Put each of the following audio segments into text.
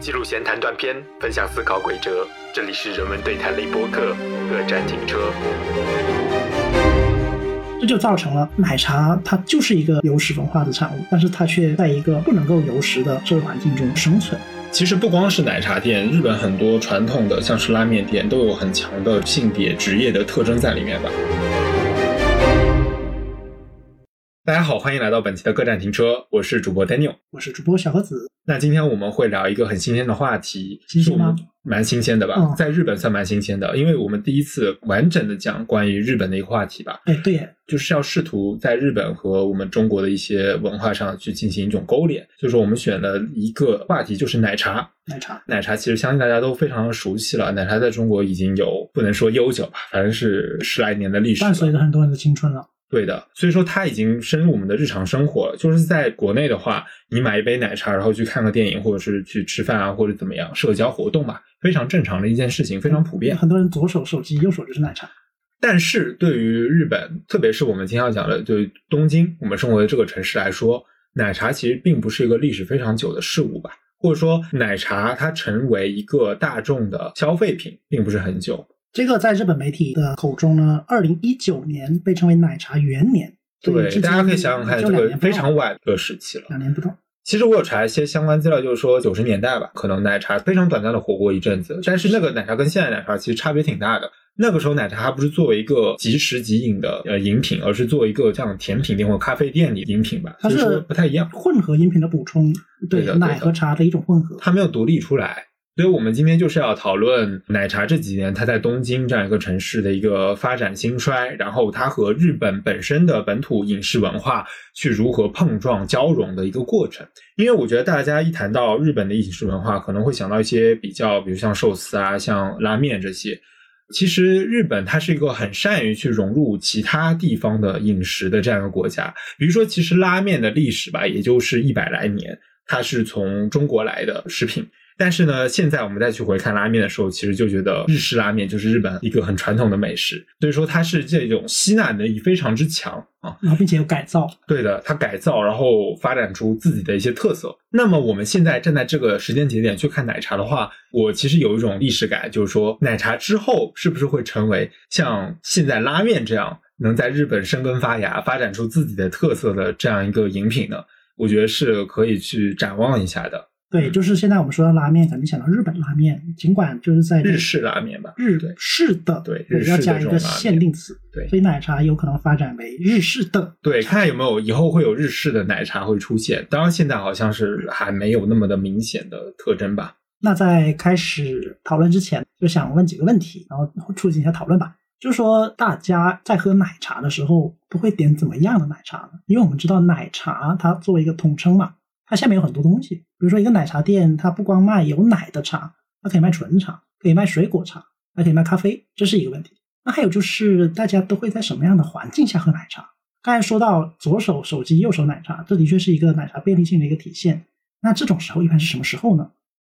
记录闲谈断片，分享思考轨哲。这里是人文对谈类播客，各站停车。这就造成了奶茶它就是一个有史文化的产物，但是它却在一个不能够有史的社会环境中生存。其实不光是奶茶店，日本很多传统的像是拉面店都有很强的性别职业的特征在里面吧。大家好，欢迎来到本期的各站停车，我是主播 Daniel，我是主播小盒子。那今天我们会聊一个很新鲜的话题，新鲜吗蛮新鲜的吧？嗯在日本算蛮新鲜的，因为我们第一次完整的讲关于日本的一个话题吧，哎，对耶，就是要试图在日本和我们中国的一些文化上去进行一种勾连。就是我们选了一个话题，就是奶茶。奶茶。奶茶其实相信大家都非常熟悉了，奶茶在中国已经有不能说悠久吧，反正是十来年的历史伴随了。着很多人的青春了。对的，所以说它已经深入我们的日常生活了。就是在国内的话，你买一杯奶茶，然后去看个电影，或者是去吃饭啊，或者怎么样，社交活动嘛，非常正常的一件事情，非常普遍。很多人左手手机，右手就是奶茶。但是对于日本，特别是我们今天要讲的，对于东京，我们生活的这个城市来说，奶茶其实并不是一个历史非常久的事物吧，或者说奶茶它成为一个大众的消费品，并不是很久。这个在日本媒体的口中呢，二零一九年被称为奶茶元年。对，大家可以想想看，这个非常晚的时期了。两年不到。其实我有查一些相关资料，就是说九十年代吧，可能奶茶非常短暂的火过一阵子，但是那个奶茶跟现在奶茶其实差别挺大的。那个时候奶茶它不是作为一个即食即饮的呃饮品，而是作为一个像甜品店或咖啡店里饮品吧，它所以说是不太一样，混合饮品的补充，对的奶和茶的一种混合。它没有独立出来。所以我们今天就是要讨论奶茶这几年它在东京这样一个城市的一个发展兴衰，然后它和日本本身的本土饮食文化去如何碰撞交融的一个过程。因为我觉得大家一谈到日本的饮食文化，可能会想到一些比较，比如像寿司啊、像拉面这些。其实日本它是一个很善于去融入其他地方的饮食的这样一个国家。比如说，其实拉面的历史吧，也就是一百来年，它是从中国来的食品。但是呢，现在我们再去回看拉面的时候，其实就觉得日式拉面就是日本一个很传统的美食，所以说它是这种吸纳能力非常之强啊。然后并且有改造，对的，它改造，然后发展出自己的一些特色。那么我们现在站在这个时间节点去看奶茶的话，我其实有一种历史感，就是说奶茶之后是不是会成为像现在拉面这样能在日本生根发芽、发展出自己的特色的这样一个饮品呢？我觉得是可以去展望一下的。对，就是现在我们说到拉面，肯定想到日本拉面，尽管就是在日式拉面吧，日对式的，对日式的要加一个限定词，对所以奶茶有可能发展为日式的。对，看看有没有以后会有日式的奶茶会出现。当然，现在好像是还没有那么的明显的特征吧。那在开始讨论之前，就想问几个问题，然后促进一下讨论吧。就是说，大家在喝奶茶的时候，都会点怎么样的奶茶呢？因为我们知道奶茶它作为一个统称嘛，它下面有很多东西，比如说一个奶茶店，它不光卖有奶的茶，它可以卖纯茶，可以卖水果茶，还可以卖咖啡，这是一个问题。那还有就是，大家都会在什么样的环境下喝奶茶？刚才说到左手手机，右手奶茶，这的确是一个奶茶便利性的一个体现。那这种时候一般是什么时候呢？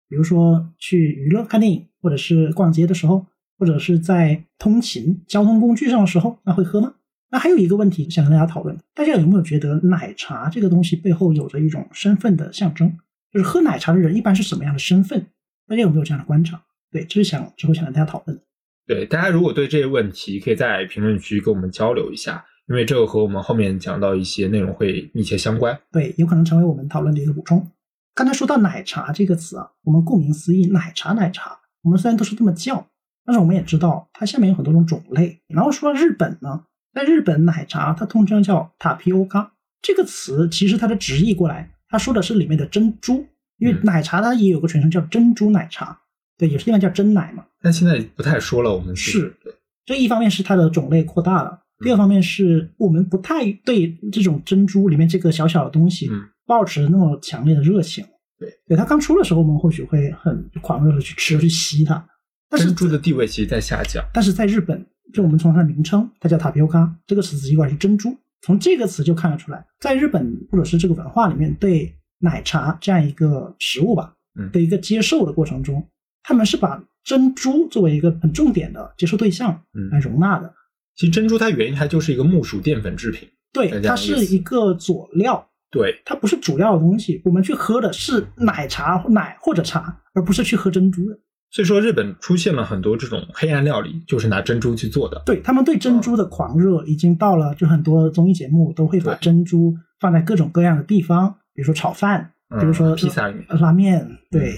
比如说去娱乐、看电影，或者是逛街的时候，或者是在通勤交通工具上的时候，那会喝吗？那还有一个问题想跟大家讨论，大家有没有觉得奶茶这个东西背后有着一种身份的象征？就是喝奶茶的人一般是什么样的身份？大家有没有这样的观察？对，这是想之后想跟大家讨论的。对，大家如果对这些问题，可以在评论区跟我们交流一下，因为这个和我们后面讲到一些内容会密切相关。对，有可能成为我们讨论的一个补充。刚才说到奶茶这个词啊，我们顾名思义，奶茶奶茶，我们虽然都是这么叫，但是我们也知道它下面有很多种种类。然后说到日本呢，在日本奶茶它通常叫 tapioca 这个词，其实它的直译过来，它说的是里面的珍珠，因为嗯奶茶它也有个全称叫珍珠奶茶，对，有些地方叫真奶嘛。但现在不太说了，我们是对这一方面是它的种类扩大了，第二方面是我们不太对这种珍珠里面这个小小的东西嗯抱持那么强烈的热情。对，对它刚出的时候，我们或许会很狂热的去吃去吸它，但是珍珠的地位其实在下降。但是在日本，就我们从它的名称，它叫塔皮欧卡，这个词直译过来是珍珠。从这个词就看得出来，在日本或者是这个文化里面，对奶茶这样一个食物吧嗯的一个接受的过程中，他们是把珍珠作为一个很重点的接受对象嗯来容纳的。其实珍珠它原因它就是一个木薯淀粉制品，对它是一个佐料，对，它不是主要的东西。我们去喝的是奶茶、奶或者茶，而不是去喝珍珠的。所以说日本出现了很多这种黑暗料理，就是拿珍珠去做的。对他们对珍珠的狂热已经到了，就很多综艺节目都会把珍珠放在各种各样的地方，比如说炒饭，嗯比如说披萨里面拉面，对，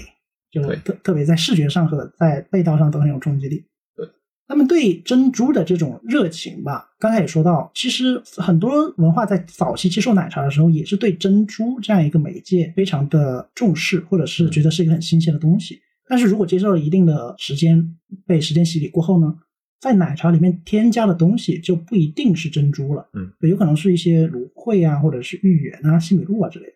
就特特别在视觉上和在味道上都很有冲击力。对，他们对珍珠的这种热情吧，刚才也说到，其实很多文化在早期接受奶茶的时候，也是对珍珠这样一个媒介非常的重视，或者是觉得是一个很新鲜的东西。但是如果接受了一定的时间，被时间洗礼过后呢，在奶茶里面添加的东西就不一定是珍珠了，嗯，有可能是一些芦荟啊，或者是芋圆啊、西米露啊之类的。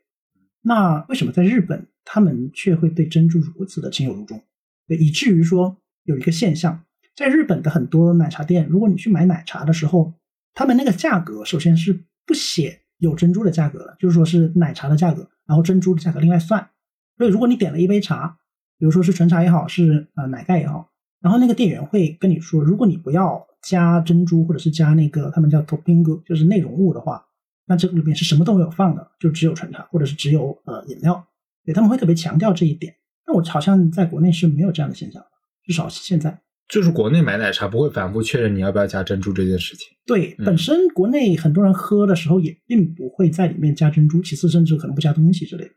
那为什么在日本他们却会对珍珠如此的情有独钟？对，以至于说有一个现象，在日本的很多奶茶店，如果你去买奶茶的时候，他们那个价格首先是不写有珍珠的价格的，就是说是奶茶的价格，然后珍珠的价格另外算。所以如果你点了一杯茶，比如说是纯茶也好，是呃奶盖也好，然后那个店员会跟你说，如果你不要加珍珠或者是加那个他们叫 topping，就是内容物的话，那这个里面是什么都没有放的，就只有纯茶或者是只有呃饮料。对，他们会特别强调这一点。那我好像在国内是没有这样的现象，至少是现在。就是国内买奶茶不会反复确认你要不要加珍珠这件事情。对，嗯本身国内很多人喝的时候也并不会在里面加珍珠，其次甚至可能不加东西之类的。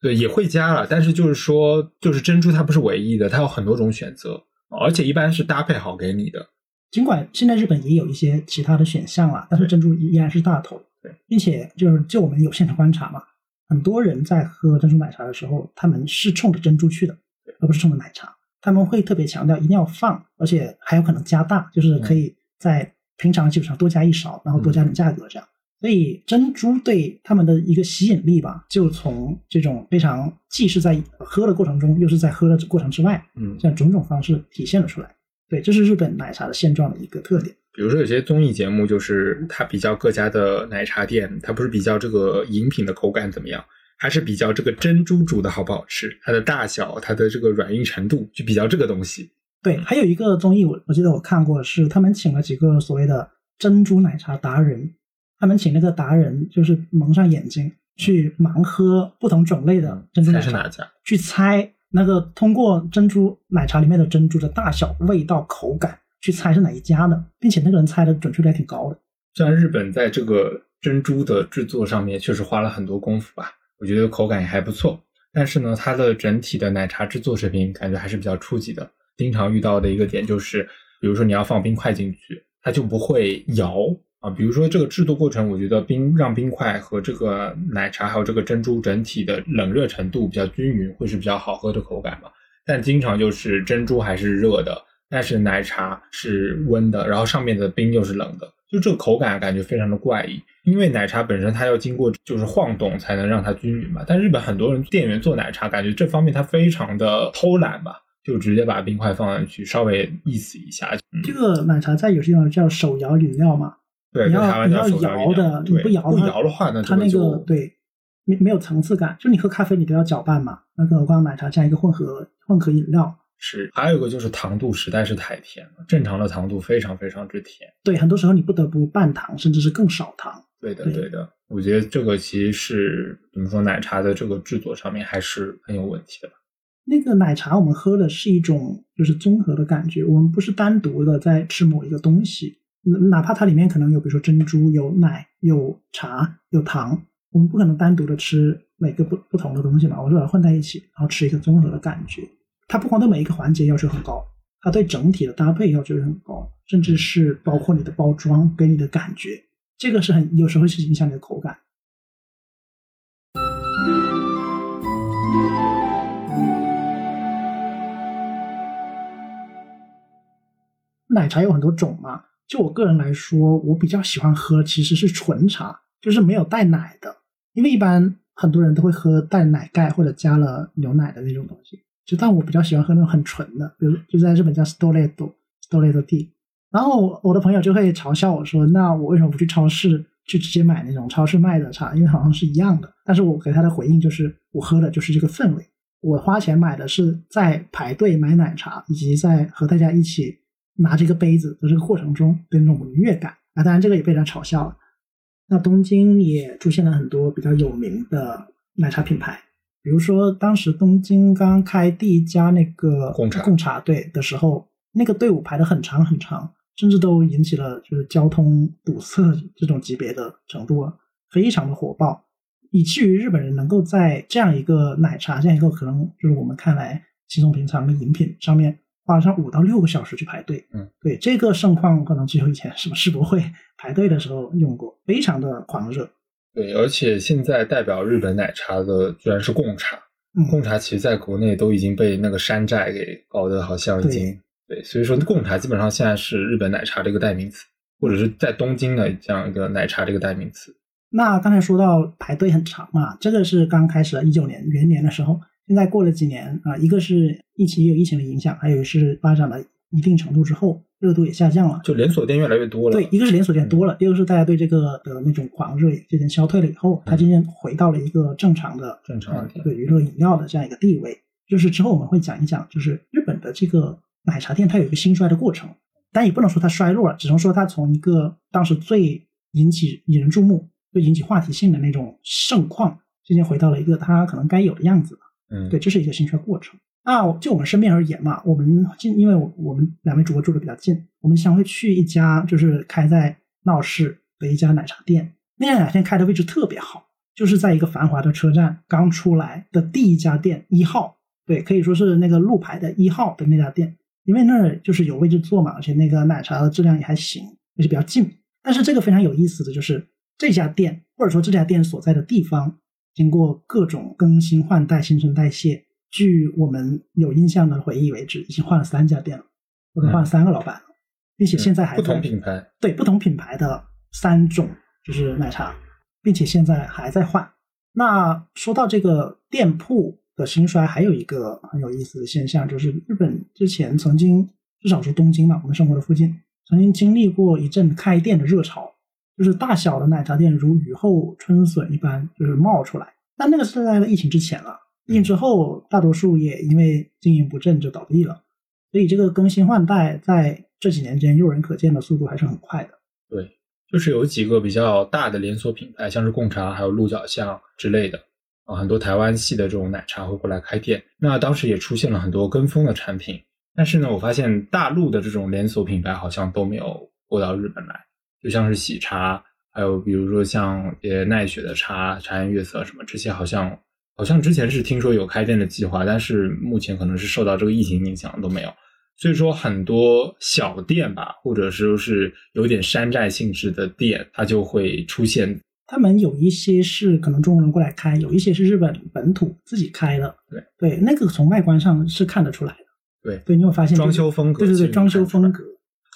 对，也会加了，但是就是说，就是珍珠它不是唯一的，它有很多种选择，而且一般是搭配好给你的。尽管现在日本也有一些其他的选项了，但是珍珠依然是大头。对，并且就是就我们有现场观察嘛，很多人在喝珍珠奶茶的时候，他们是冲着珍珠去的，而不是冲着奶茶。他们会特别强调一定要放，而且还有可能加大，就是可以在平常基础上多加一勺，然后多加点价格这样。所以珍珠对他们的一个吸引力吧，就从这种非常既是在喝的过程中，又是在喝的过程之外，嗯，这样种种方式体现了出来。对，这是日本奶茶的现状的一个特点。比如说有些综艺节目，就是它比较各家的奶茶店，它不是比较这个饮品的口感怎么样，还是比较这个珍珠煮的好不好吃，它的大小，它的这个软硬程度，就比较这个东西。对，还有一个综艺，我我记得我看过，是他们请了几个所谓的珍珠奶茶达人，他们请那个达人就是蒙上眼睛去盲喝不同种类的珍珠奶茶，猜是哪家？去猜那个通过珍珠奶茶里面的珍珠的大小、味道、口感，去猜是哪一家的，并且那个人猜的准确率还挺高的。虽然日本在这个珍珠的制作上面确实花了很多功夫吧，我觉得口感也还不错，但是呢，它的整体的奶茶制作水平感觉还是比较初级的。经常遇到的一个点就是，比如说你要放冰块进去，它就不会摇啊。比如说这个制作过程，我觉得冰让冰块和这个奶茶还有这个珍珠整体的冷热程度比较均匀，会是比较好喝的口感嘛。但经常就是珍珠还是热的，但是奶茶是温的，然后上面的冰又是冷的，就这个口感感觉非常的怪异。因为奶茶本身它要经过就是晃动才能让它均匀嘛，但日本很多人店员做奶茶，感觉这方面他非常的偷懒吧，就直接把冰块放进去，稍微意思一下。这个奶茶在有些地方叫手摇饮料嘛，对，你要你要摇的，你不不摇的话呢，它那个对没没有层次感。就你喝咖啡，你都要搅拌嘛，那更何况奶茶这样一个混合混合饮料，是，还有一个就是糖度实在是太甜了，正常的糖度非常非常之甜。对，很多时候你不得不半糖，甚至是更少糖。对的，对对的，我觉得这个其实是怎么说，奶茶的这个制作上面还是很有问题的吧。那个奶茶我们喝的是一种就是综合的感觉，我们不是单独的在吃某一个东西，哪怕它里面可能有比如说珍珠、有奶、有茶、有糖，我们不可能单独的吃每个不不同的东西嘛，我是把它混在一起，然后吃一个综合的感觉。它不光对每一个环节要求很高，它对整体的搭配要求也很高，甚至是包括你的包装给你的感觉，这个是很有时候是影响你的口感。奶茶有很多种嘛，就我个人来说，我比较喜欢喝其实是纯茶，就是没有带奶的，因为一般很多人都会喝带奶盖或者加了牛奶的那种东西。就但我比较喜欢喝那种很纯的，比如就在日本叫 Stoleto Stoleto Tea。然后我的朋友就会嘲笑我说：“那我为什么不去超市去直接买那种超市卖的茶？因为好像是一样的。”但是我给他的回应就是：我喝的就是这个氛围，我花钱买的是在排队买奶茶，以及在和大家一起拿着一个杯子的这个过程中的那种愉悦感。啊，当然这个也被人嘲笑了。那东京也出现了很多比较有名的奶茶品牌，比如说当时东京刚开第一家那个贡茶贡茶队的时候，那个队伍排得很长很长，甚至都引起了就是交通堵塞这种级别的程度了，非常的火爆，以至于日本人能够在这样一个奶茶这样一个可能就是我们看来稀松平常的饮品上面花上五到六个小时去排队。嗯，对这个盛况，可能只有以前什么世博会排队的时候用过，非常的狂热。对，而且现在代表日本奶茶的居然是贡茶，嗯，贡茶其实在国内都已经被那个山寨给搞得好像已经对，所以说贡茶基本上现在是日本奶茶的一个代名词，或者是在东京的这样一个奶茶的一个代名词。那刚才说到排队很长嘛，这个是刚开始的一九年元年的时候，现在过了几年啊，一个是疫情也有疫情的影响，还有是发展了一定程度之后，热度也下降了。就连锁店越来越多了。对，一个是连锁店多了，第二个是大家对这个的那种狂热也渐渐消退了以后，它渐渐回到了一个正常的正常的呃一个娱乐饮料的这样一个地位。就是之后我们会讲一讲，就是日本的这个奶茶店它有一个兴衰的过程，但也不能说它衰落了，只能说它从一个当时最引起引人注目、最引起话题性的那种盛况，渐渐回到了一个它可能该有的样子。嗯，对，这是一个兴衰过程。那就我们身边而言嘛，我们近，因为我我们两位主播住的比较近，我们经常会去一家就是开在闹市的一家奶茶店，那家奶茶店开的位置特别好，就是在一个繁华的车站刚出来的第一家店一号，对，可以说是那个路牌的一号的那家店，因为那儿就是有位置坐嘛，而且那个奶茶的质量也还行，也是比较近。但是这个非常有意思的就是这家店或者说这家店所在的地方，经过各种更新换代、新陈代谢。据我们有印象的回忆为止，已经换了三家店了，或者换了三个老板了，并且现在还不同品牌。对不同品牌的三种就是奶茶，并且现在还在换。那说到这个店铺的兴衰，还有一个很有意思的现象，就是日本之前曾经至少是东京嘛，我们生活的附近曾经经历过一阵开店的热潮，就是大小的奶茶店如雨后春笋一般就是冒出来。但那个是在疫情之前了，疫情之后大多数也因为经营不振就倒闭了，所以这个更新换代在这几年间诱人可见的速度还是很快的。对，就是有几个比较大的连锁品牌，像是贡茶、还有鹿角巷之类的啊，很多台湾系的这种奶茶会过来开店。那当时也出现了很多跟风的产品，但是呢，我发现大陆的这种连锁品牌好像都没有过到日本来，就像是喜茶，还有比如说像也奈雪的茶、茶颜悦色什么这些，好像好像之前是听说有开店的计划，但是目前可能是受到这个疫情影响都没有。所以说，很多小店吧，或者说是有点山寨性质的店，它就会出现。他们有一些是可能中国人过来开，有一些是日本本土自己开的。对对，那个从外观上是看得出来的。对对，你有发现装修风格对对对，装修风格。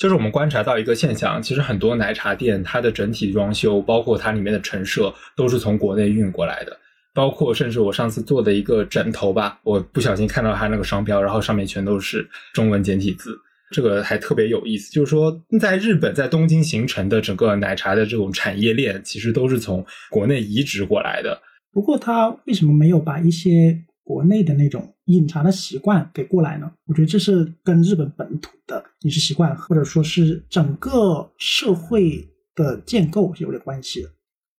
就是我们观察到一个现象，其实很多奶茶店它的整体装修，包括它里面的陈设，都是从国内运过来的。包括甚至我上次做的一个枕头吧，我不小心看到它那个商标，然后上面全都是中文简体字，这个还特别有意思。就是说，在日本，在东京形成的整个奶茶的这种产业链，其实都是从国内移植过来的。不过它为什么没有把一些国内的那种饮茶的习惯给过来呢？我觉得这是跟日本本土的饮食习惯，或者说是整个社会的建构是有点关系的。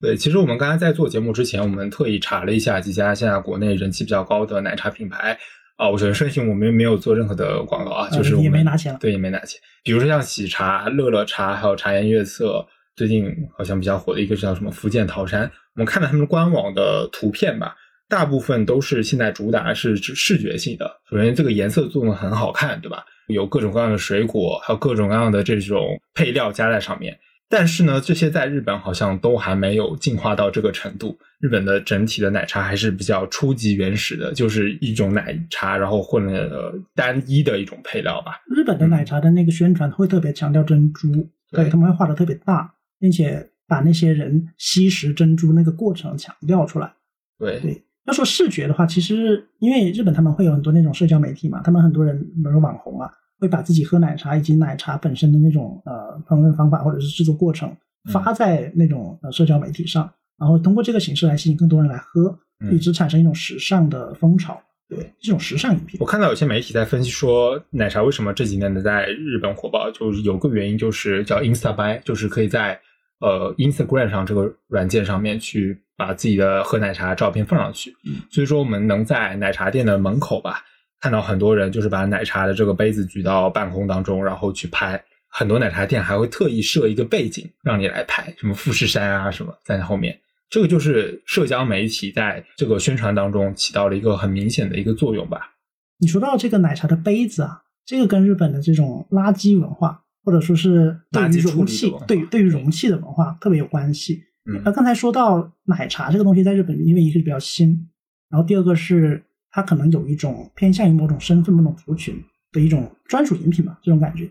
对，其实我们刚才在做节目之前，我们特意查了一下几家现在国内人气比较高的奶茶品牌啊。我首先声明，我们没有做任何的广告啊，就是我们也没拿钱了对，也没拿钱。比如说像喜茶、乐乐茶，还有茶颜悦色，最近好像比较火的一个叫什么福建桃山。我们看到他们官网的图片吧，大部分都是现在主打是视视觉性的。首先，这个颜色做的很好看，对吧？有各种各样的水果，还有各种各样的这种配料加在上面。但是呢，这些在日本好像都还没有进化到这个程度。日本的整体的奶茶还是比较初级原始的，就是一种奶茶，然后混了呃单一的一种配料吧。日本的奶茶的那个宣传会特别强调珍珠，对对他们会画的特别大，并且把那些人吸食珍珠那个过程强调出来。对对，要说视觉的话，其实因为日本他们会有很多那种社交媒体嘛，他们很多人比如说网红啊，会把自己喝奶茶以及奶茶本身的那种呃烹饪方法或者是制作过程发在那种呃社交媒体上，然后通过这个形式来吸引更多人来喝，嗯以致产生一种时尚的风潮。对，这种时尚饮品我。看到有些媒体在分析说，奶茶为什么这几年的在日本火爆，就是有个原因就是叫 Insta Buy，就是可以在呃 Instagram 上这个软件上面去把自己的喝奶茶照片放上去。嗯所以说我们能在奶茶店的门口吧，看到很多人就是把奶茶的这个杯子举到半空当中，然后去拍。很多奶茶店还会特意设一个背景让你来拍，什么富士山啊什么在后面。这个就是社交媒体在这个宣传当中起到了一个很明显的一个作用吧。你说到这个奶茶的杯子啊，这个跟日本的这种垃圾文化，或者说是对于垃圾处理的容器，对于对于容器的文化特别有关系。嗯那刚才说到奶茶这个东西在日本，因为一个是比较新，然后第二个是它可能有一种偏向于某种身份、某种族群的一种专属饮品嘛，这种感觉。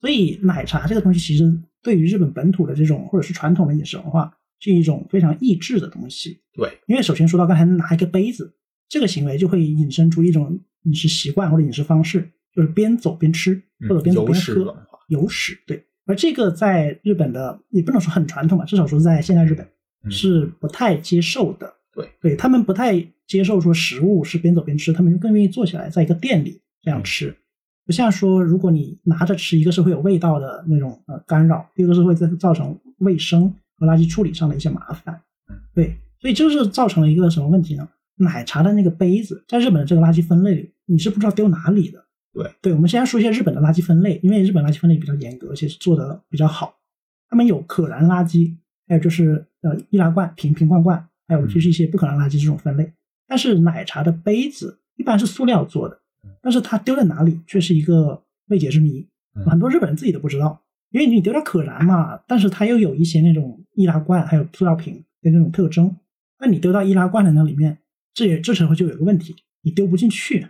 所以奶茶这个东西其实对于日本本土的这种或者是传统的饮食文化是一种非常抑制的东西。对，因为首先说到刚才拿一个杯子这个行为，就会引申出一种饮食习惯或者饮食方式，就是边走边吃嗯或者边走边喝有史对。而这个在日本的也不能说很传统吧，至少说在现代日本嗯是不太接受的。对，对他们不太接受说食物是边走边吃，他们就更愿意坐起来在一个店里这样吃。不像说，如果你拿着吃，一个是会有味道的那种呃干扰，第二个是会造造成卫生和垃圾处理上的一些麻烦嗯。对，所以这就是造成了一个什么问题呢？奶茶的那个杯子，在日本的这个垃圾分类里，你是不知道丢哪里的。对，对，我们先来说一下日本的垃圾分类，因为日本垃圾分类比较严格，而且是做的比较好。他们有可燃垃圾，还有就是呃易拉罐、瓶瓶罐罐，还有就是一些不可燃垃圾这种分类。但是奶茶的杯子一般是塑料做的，但是它丢在哪里却是一个未解之谜。嗯很多日本人自己都不知道，因为你丢到可燃嘛，但是它又有一些那种易拉罐还有塑料瓶的那种特征。那你丢到易拉罐的那里面，这也这时候就有一个问题，你丢不进去。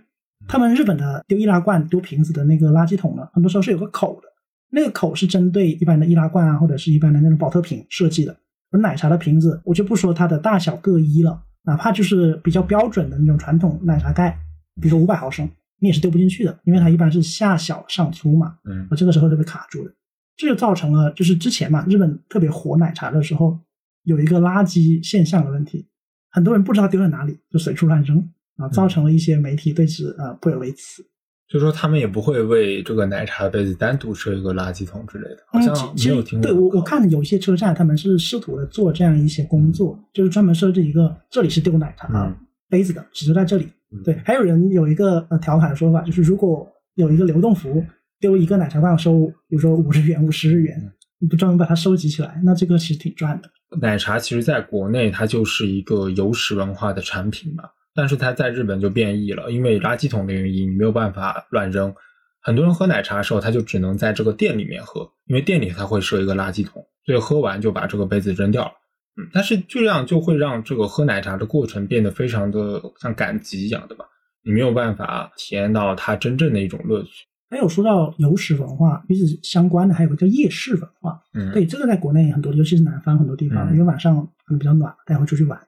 他们日本的丢易拉罐、丢瓶子的那个垃圾桶呢，很多时候是有个口的，那个口是针对一般的易拉罐啊，或者是一般的那种保特瓶设计的。而奶茶的瓶子，我就不说它的大小各一了，哪怕就是比较标准的那种传统奶茶盖，比如说五百毫升，你也是丢不进去的，因为它一般是下小上粗嘛，嗯我这个时候就被卡住了。这就造成了就是之前嘛，日本特别火奶茶的时候，有一个垃圾现象的问题，很多人不知道丢在哪里，就随处乱扔啊，造成了一些媒体对此呃颇有微词。就说他们也不会为这个奶茶杯子单独设一个垃圾桶之类的，好嗯，像没有听过。对我我看有一些车站，他们是试图的做这样一些工作，就是专门设置一个这里是丢奶茶、嗯杯子的，只丢在这里。嗯对，还有人有一个呃调侃的说法，就是如果有一个流动服务丢一个奶茶罐收，比如说五十元、五十日元嗯，你不专门把它收集起来，那这个其实挺赚的。奶茶其实在国内它就是一个有史文化的产品嘛，但是它在日本就变异了，因为垃圾桶的原因，你没有办法乱扔。很多人喝奶茶的时候，他就只能在这个店里面喝，因为店里它会设一个垃圾桶，所以喝完就把这个杯子扔掉了。嗯，但是这样就会让这个喝奶茶的过程变得非常的像赶集一样的吧，你没有办法体验到它真正的一种乐趣。还有说到有史文化与此相关的，还有个叫夜市文化。嗯，对，这个在国内很多，尤其是南方很多地方，嗯因为晚上可能比较暖，大家会出去玩。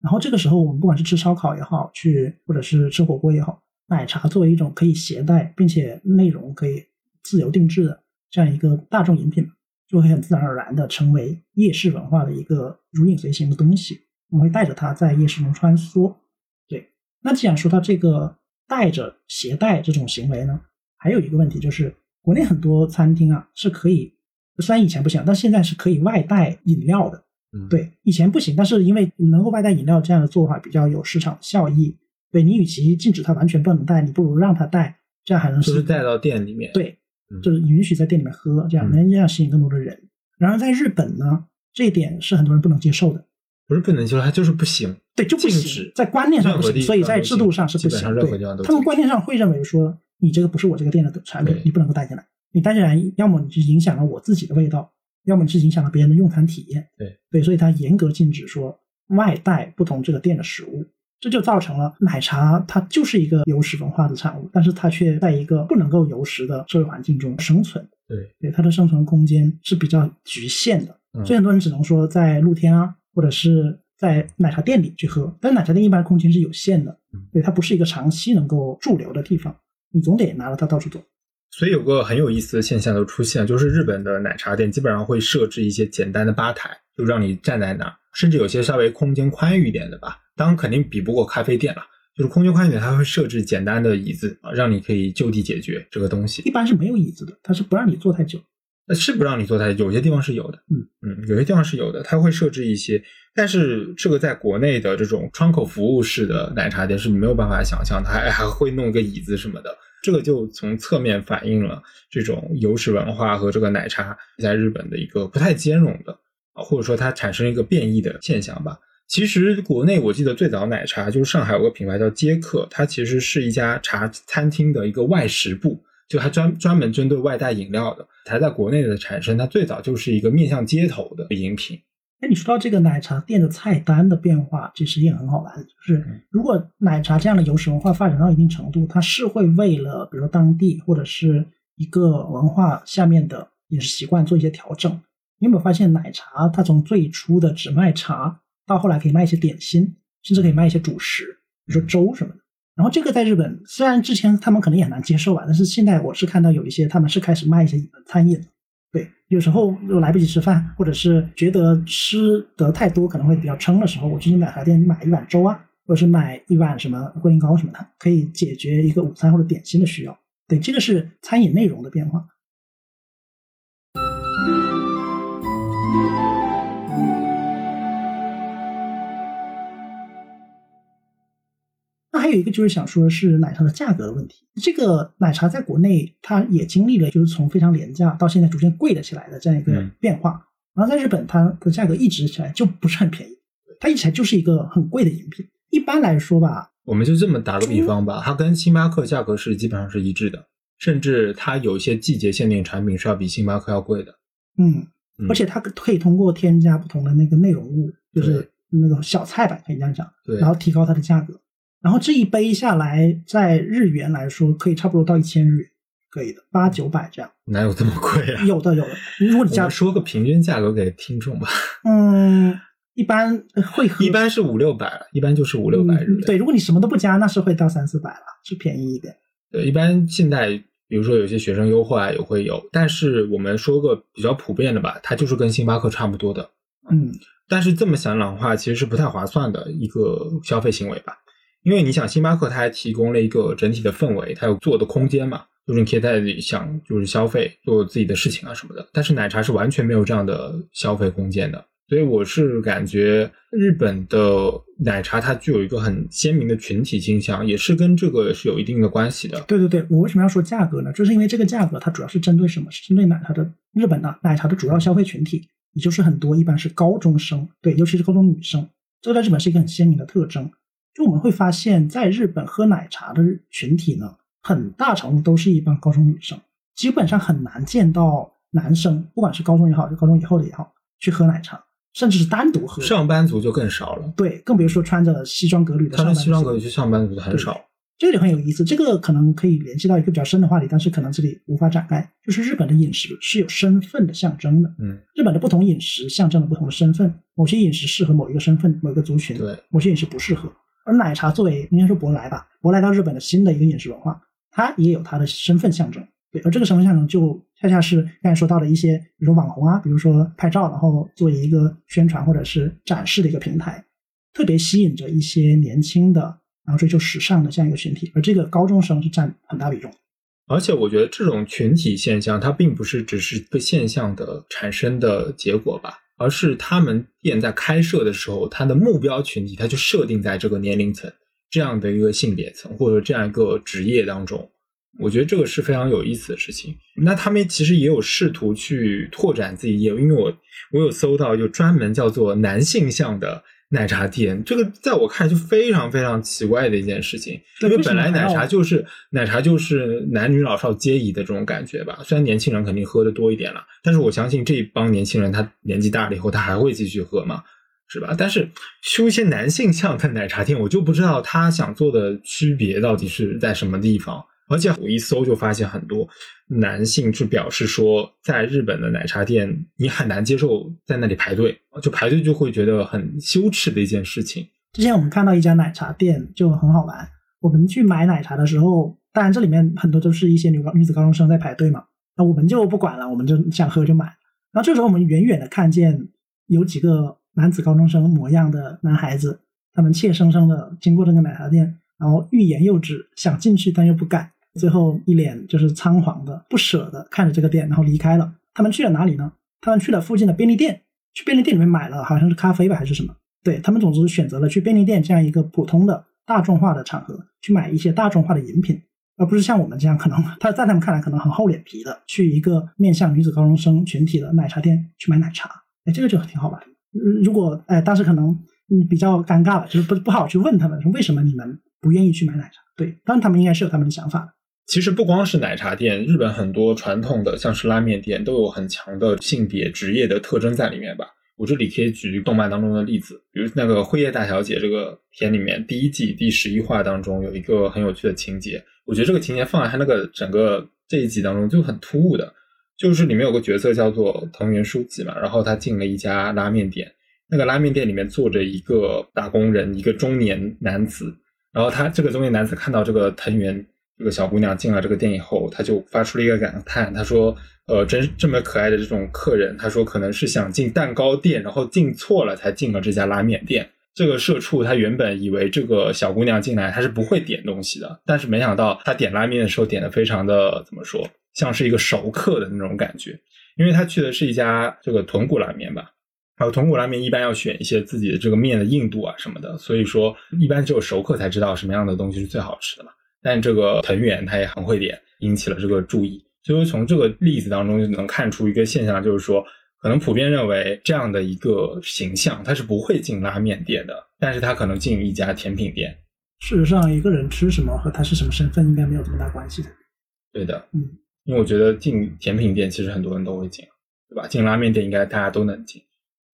然后这个时候，我们不管是吃烧烤也好，去或者是吃火锅也好，奶茶作为一种可以携带并且内容可以自由定制的这样一个大众饮品，就会很自然而然的成为夜市文化的一个如影随形的东西。我们会带着它在夜市中穿梭。对，那既然说到这个带着携带这种行为呢，还有一个问题就是，国内很多餐厅啊是可以，虽然以前不行，但现在是可以外带饮料的。嗯，对，以前不行，但是因为能够外带饮料这样的做法比较有市场效益，对你与其禁止他完全不能带，你不如让他带，这样还能就是带到店里面。，对嗯，就是允许在店里面喝，这样嗯能这样吸引更多的人。然而在日本呢，这一点是很多人不能接受的，不是不能接受，他就是不行。对，就不禁行止，在观念上不行，所以在制度上是不行。基本上任何对他们观念上会认为说，你这个不是我这个店的产品，你不能够带进来。你带进来，要么你就影响了我自己的味道，要么你是影响了别人的用餐体验。对对，所以它严格禁止说外带不同这个店的食物，这就造成了奶茶它就是一个有食文化的产物，但是它却在一个不能够有食的社会环境中生存。对，对它的生存空间是比较局限的，嗯所以很多人只能说在露天啊，或者是在奶茶店里去喝。但是奶茶店一般空间是有限的嗯，对它不是一个长期能够驻留的地方，你总得拿着它到处走。所以有个很有意思的现象就出现，就是日本的奶茶店基本上会设置一些简单的吧台，就让你站在那儿，甚至有些稍微空间宽裕一点的吧，当然肯定比不过咖啡店了。就是空间宽裕一点，它会设置简单的椅子啊，让你可以就地解决这个东西一。般是没有椅子的，它是不让你坐太久。那是不让你坐太久，有些地方是有的，嗯嗯，有些地方是有的，它会设置一些，但是这个在国内的这种窗口服务式的奶茶店是没有办法想象，它还还会弄一个椅子什么的，这个就从侧面反映了这种有史文化和这个奶茶在日本的一个不太兼容的啊，或者说它产生一个变异的现象吧。其实国内我记得最早奶茶就是上海有个品牌叫接客，它其实是一家茶餐厅的一个外食部。就它专专门针对外带饮料的，它在国内的产生，它最早就是一个面向街头的饮品。哎，你说到这个奶茶店的菜单的变化，其实也很好玩。就是如果奶茶这样的有史文化发展到一定程度，它是会为了比如说当地或者是一个文化下面的饮食习惯做一些调整。你有没有发现，奶茶它从最初的只卖茶，到后来可以卖一些点心，甚至可以卖一些主食，比如说粥什么的。然后这个在日本，虽然之前他们可能也很难接受吧，但是现在我是看到有一些他们是开始卖一些餐饮，对，有时候又来不及吃饭，或者是觉得吃得太多可能会比较撑的时候，我去奶茶店买一碗粥啊，或者是买一碗什么龟苓膏什么的，可以解决一个午餐或者点心的需要。对，这个是餐饮内容的变化。还有一个就是想说的是奶茶的价格的问题。这个奶茶在国内它也经历了就是从非常廉价到现在逐渐贵了起来的这样一个变化。然后在日本它的价格一直起来就不是很便宜，它一直来就是一个很贵的饮品。一般来说吧，我们就这么打个比方吧，它跟星巴克价格是基本上是一致的，甚至它有一些季节限定产品是要比星巴克要贵的。嗯，而且它可以通过添加不同的那个内容物，就是那个小菜吧，可以这样讲，对，然后提高它的价格。然后这一杯下来，在日元来说，可以差不多到一千日元，可以的，八九百这样。哪有这么贵啊？有的，有的。如果你加说个平均价格给听众吧。嗯，一般会喝，一般是五六百，一般就是五六百日元。对，如果你什么都不加，那是会到三四百了，是便宜一点。对，一般现在比如说有些学生优惠啊也会有，但是我们说个比较普遍的吧，它就是跟星巴克差不多的。嗯，但是这么想的话，其实是不太划算的一个消费行为吧。因为你想，星巴克它还提供了一个整体的氛围，它有做的空间嘛，就是你可以在这里想就是消费做自己的事情啊什么的。但是奶茶是完全没有这样的消费空间的，所以我是感觉日本的奶茶它具有一个很鲜明的群体倾向，也是跟这个是有一定的关系的。对对对，我为什么要说价格呢？就是因为这个价格它主要是针对什么？是针对奶茶的日本的奶茶的主要消费群体，也就是很多一般是高中生，对，尤其是高中女生，这个在日本是一个很鲜明的特征。就我们会发现，在日本喝奶茶的群体呢，很大程度都是一帮高中女生，基本上很难见到男生，不管是高中也好，就高中以后的也好，去喝奶茶，甚至是单独喝。上班族就更少了。对，更别说穿着西装革履的。穿着西装革履去上班族的很少。这里很有意思，这个可能可以联系到一个比较深的话题，但是可能这里无法展开。就是日本的饮食是有身份的象征的。嗯，日本的不同饮食象征了不同的身份，某些饮食适合某一个身份、某一个族群，对，某些饮食不适合。而奶茶作为应该说舶来吧，舶来到日本的新的一个饮食文化，它也有它的身份象征。对，而这个身份象征就恰恰是刚才说到的一些，比如说网红啊，比如说拍照，然后作为一个宣传或者是展示的一个平台，特别吸引着一些年轻的，然后追求时尚的这样一个群体。而这个高中生是占很大比重。而且我觉得这种群体现象，它并不是只是一个现象的产生的结果吧。而是他们店在开设的时候，它的目标群体，它就设定在这个年龄层这样的一个性别层或者这样一个职业当中。我觉得这个是非常有意思的事情。那他们其实也有试图去拓展自己业务，因为我我有搜到就专门叫做男性向的。奶茶店这个在我看就非常非常奇怪的一件事情，因为本来奶茶就是奶茶就是男女老少皆宜的这种感觉吧。虽然年轻人肯定喝的多一点了，但是我相信这一帮年轻人他年纪大了以后他还会继续喝嘛，是吧？但是修一些男性向的奶茶店，我就不知道他想做的区别到底是在什么地方。而且我一搜就发现很多男性就表示说，在日本的奶茶店，你很难接受在那里排队，就排队就会觉得很羞耻的一件事情。之前我们看到一家奶茶店就很好玩，我们去买奶茶的时候，当然这里面很多都是一些女高女子高中生在排队嘛，那我们就不管了，我们就想喝就买。然后这时候我们远远的看见有几个男子高中生模样的男孩子，他们怯生生的经过这个奶茶店，然后欲言又止，想进去但又不敢。最后一脸就是仓皇的、不舍的看着这个店，然后离开了。他们去了哪里呢？他们去了附近的便利店，去便利店里面买了好像是咖啡吧还是什么？对他们总之选择了去便利店这样一个普通的大众化的场合去买一些大众化的饮品，而不是像我们这样可能他在他们看来可能很厚脸皮的去一个面向女子高中生群体的奶茶店去买奶茶。哎，这个就挺好玩。如果哎当时可能嗯比较尴尬了，就是不不好去问他们说为什么你们不愿意去买奶茶？对，当然他们应该是有他们的想法的。其实不光是奶茶店，日本很多传统的像是拉面店都有很强的性别职业的特征在里面吧。我这里可以举动漫当中的例子，比如那个《辉夜大小姐》这个片里面第一季第十一话当中有一个很有趣的情节，我觉得这个情节放在他那个整个这一集当中就很突兀的，就是里面有个角色叫做藤原书记嘛，然后他进了一家拉面店，那个拉面店里面坐着一个打工人，一个中年男子，然后他这个中年男子看到这个藤原。这个小姑娘进了这个店以后，她就发出了一个感叹，她说：“呃，真这么可爱的这种客人，她说可能是想进蛋糕店，然后进错了才进了这家拉面店。这个社畜他原本以为这个小姑娘进来她是不会点东西的，但是没想到她点拉面的时候点的非常的怎么说，像是一个熟客的那种感觉，因为她去的是一家这个豚骨拉面吧，然后豚骨拉面一般要选一些自己的这个面的硬度啊什么的，所以说一般只有熟客才知道什么样的东西是最好吃的嘛。”但这个藤原他也很会点，引起了这个注意。所以从这个例子当中就能看出一个现象，就是说，可能普遍认为这样的一个形象，他是不会进拉面店的，但是他可能进一家甜品店。事实上，一个人吃什么和他是什么身份应该没有这么大关系的。对的，嗯，因为我觉得进甜品店其实很多人都会进，对吧？进拉面店应该大家都能进，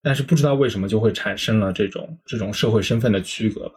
但是不知道为什么就会产生了这种这种社会身份的区隔吧。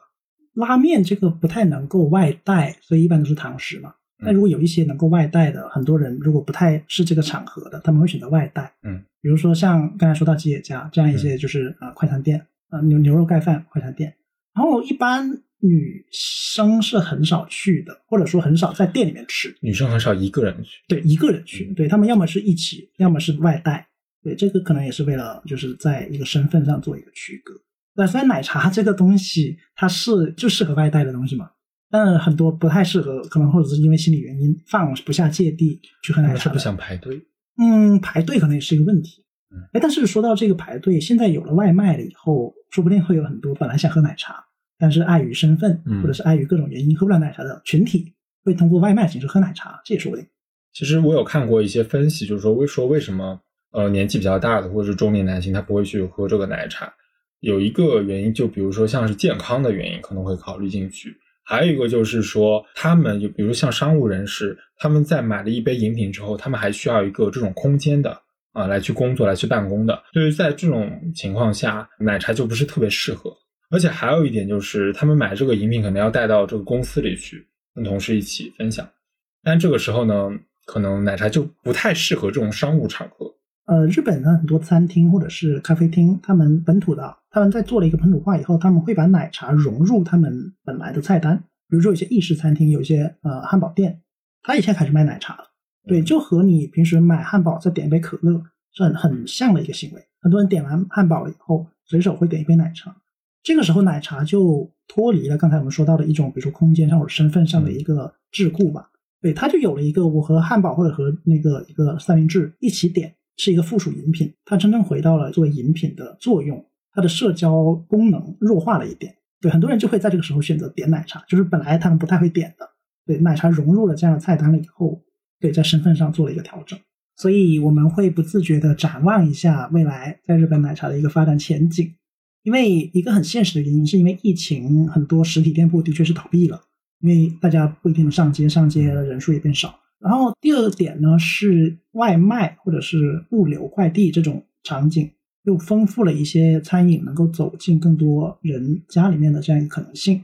拉面这个不太能够外带，所以一般都是堂食嘛。但如果有一些能够外带的，很多人如果不太是这个场合的，他们会选择外带。嗯，比如说像刚才说到吉野家这样一些，就是呃快餐店，呃牛牛肉盖饭快餐店。然后一般女生是很少去的，或者说很少在店里面吃。女生很少一个人去。对，一个人去。对他们要么是一起，要么是外带。对，这个可能也是为了就是在一个身份上做一个区隔。那虽然奶茶这个东西它是就适合外带的东西嘛，但很多不太适合，可能或者是因为心理原因放不下芥蒂去喝奶茶。是不想排队。嗯，排队可能也是一个问题。嗯，哎，但是说到这个排队，现在有了外卖了以后，说不定会有很多本来想喝奶茶，但是碍于身份或者是碍于各种原因喝不了奶茶的群体，会通过外卖形式喝奶茶，这也说不定。其实我有看过一些分析，就是说为说为什么呃年纪比较大的或者是中年男性他不会去喝这个奶茶。有一个原因，就比如说像是健康的原因，可能会考虑进去；还有一个就是说，他们就比如像商务人士，他们在买了一杯饮品之后，他们还需要一个这种空间的啊，来去工作、来去办公的。对于在这种情况下，奶茶就不是特别适合。而且还有一点就是，他们买这个饮品可能要带到这个公司里去，跟同事一起分享。但这个时候呢，可能奶茶就不太适合这种商务场合。呃，日本的很多餐厅或者是咖啡厅，他们本土的，他们在做了一个本土化以后，他们会把奶茶融入他们本来的菜单。比如说，有些意式餐厅，有一些呃汉堡店，他以前开始卖奶茶了。对，就和你平时买汉堡再点一杯可乐是很很像的一个行为。很多人点完汉堡了以后，随手会点一杯奶茶。这个时候，奶茶就脱离了刚才我们说到的一种，比如说空间上或者身份上的一个桎梏吧。对，它就有了一个我和汉堡或者和那个一个三明治一起点。是一个附属饮品，它真正回到了作为饮品的作用，它的社交功能弱化了一点。对很多人就会在这个时候选择点奶茶，就是本来他们不太会点的。对奶茶融入了这样的菜单了以后，对在身份上做了一个调整，所以我们会不自觉的展望一下未来在日本奶茶的一个发展前景。因为一个很现实的原因，是因为疫情，很多实体店铺的确是倒闭了，因为大家不一定能上街，上街的人数也变少。然后第二点呢是外卖或者是物流快递这种场景，又丰富了一些餐饮能够走进更多人家里面的这样一个可能性，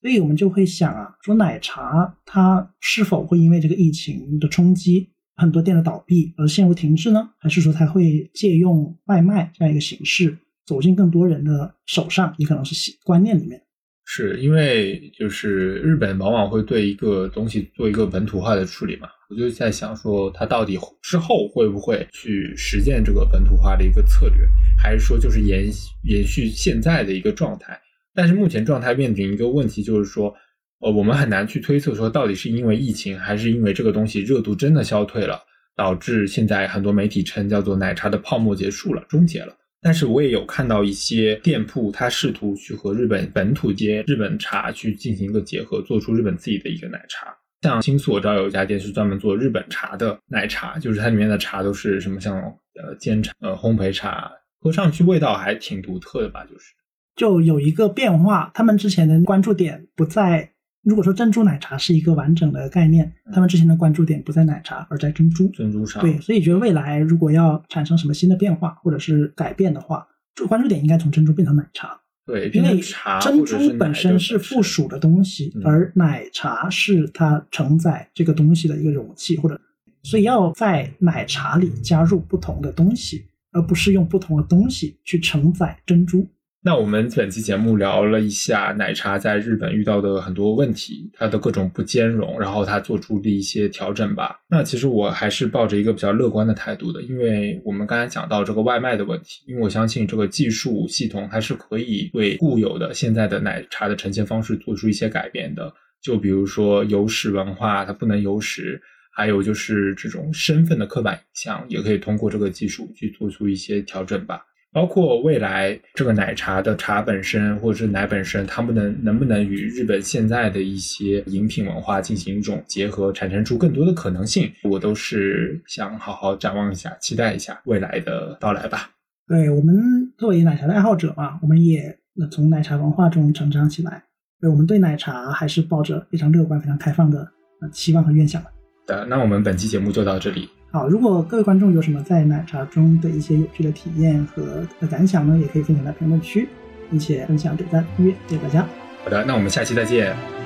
所以我们就会想啊，说奶茶它是否会因为这个疫情的冲击，很多店的倒闭而陷入停滞呢？还是说它会借用外卖这样一个形式走进更多人的手上？也可能是观念里面。是因为就是日本往往会对一个东西做一个本土化的处理嘛，我就在想说，它到底之后会不会去实践这个本土化的一个策略，还是说就是延延续现在的一个状态？但是目前状态面临一个问题，就是说，呃，我们很难去推测说到底是因为疫情，还是因为这个东西热度真的消退了，导致现在很多媒体称叫做奶茶的泡沫结束了，终结了。但是我也有看到一些店铺，它试图去和日本本土街日本茶去进行一个结合，做出日本自己的一个奶茶。像新宿我知道有一家店是专门做日本茶的奶茶，就是它里面的茶都是什么像呃煎茶、呃烘焙茶，喝上去味道还挺独特的吧，就是。就有一个变化，他们之前的关注点不在。如果说珍珠奶茶是一个完整的概念，他们之前的关注点不在奶茶，而在珍珠。珍珠上。对，所以觉得未来如果要产生什么新的变化或者是改变的话，这个关注点应该从珍珠变成奶茶。对，因为珍珠本身是附属的东西，而奶茶是它承载这个东西的一个容器，或者所以要在奶茶里加入不同的东西，而不是用不同的东西去承载珍珠。那我们本期节目聊了一下奶茶在日本遇到的很多问题，它的各种不兼容，然后它做出的一些调整吧。那其实我还是抱着一个比较乐观的态度的，因为我们刚才讲到这个外卖的问题，因为我相信这个技术系统它是可以对固有的现在的奶茶的呈现方式做出一些改变的。就比如说有史文化，它不能有史，还有就是这种身份的刻板印象，也可以通过这个技术去做出一些调整吧。包括未来这个奶茶的茶本身，或者是奶本身，它们能能不能与日本现在的一些饮品文化进行一种结合，产生出更多的可能性，我都是想好好展望一下，期待一下未来的到来吧。对我们作为奶茶的爱好者嘛，我们也从奶茶文化中成长起来，对我们对奶茶还是抱着非常乐观、非常开放的期望和愿想的。的，那我们本期节目就到这里。好，如果各位观众有什么在奶茶中的一些有趣的体验和感想呢，也可以分享在评论区，并且分享、点赞、订阅，谢谢大家。好的，那我们下期再见。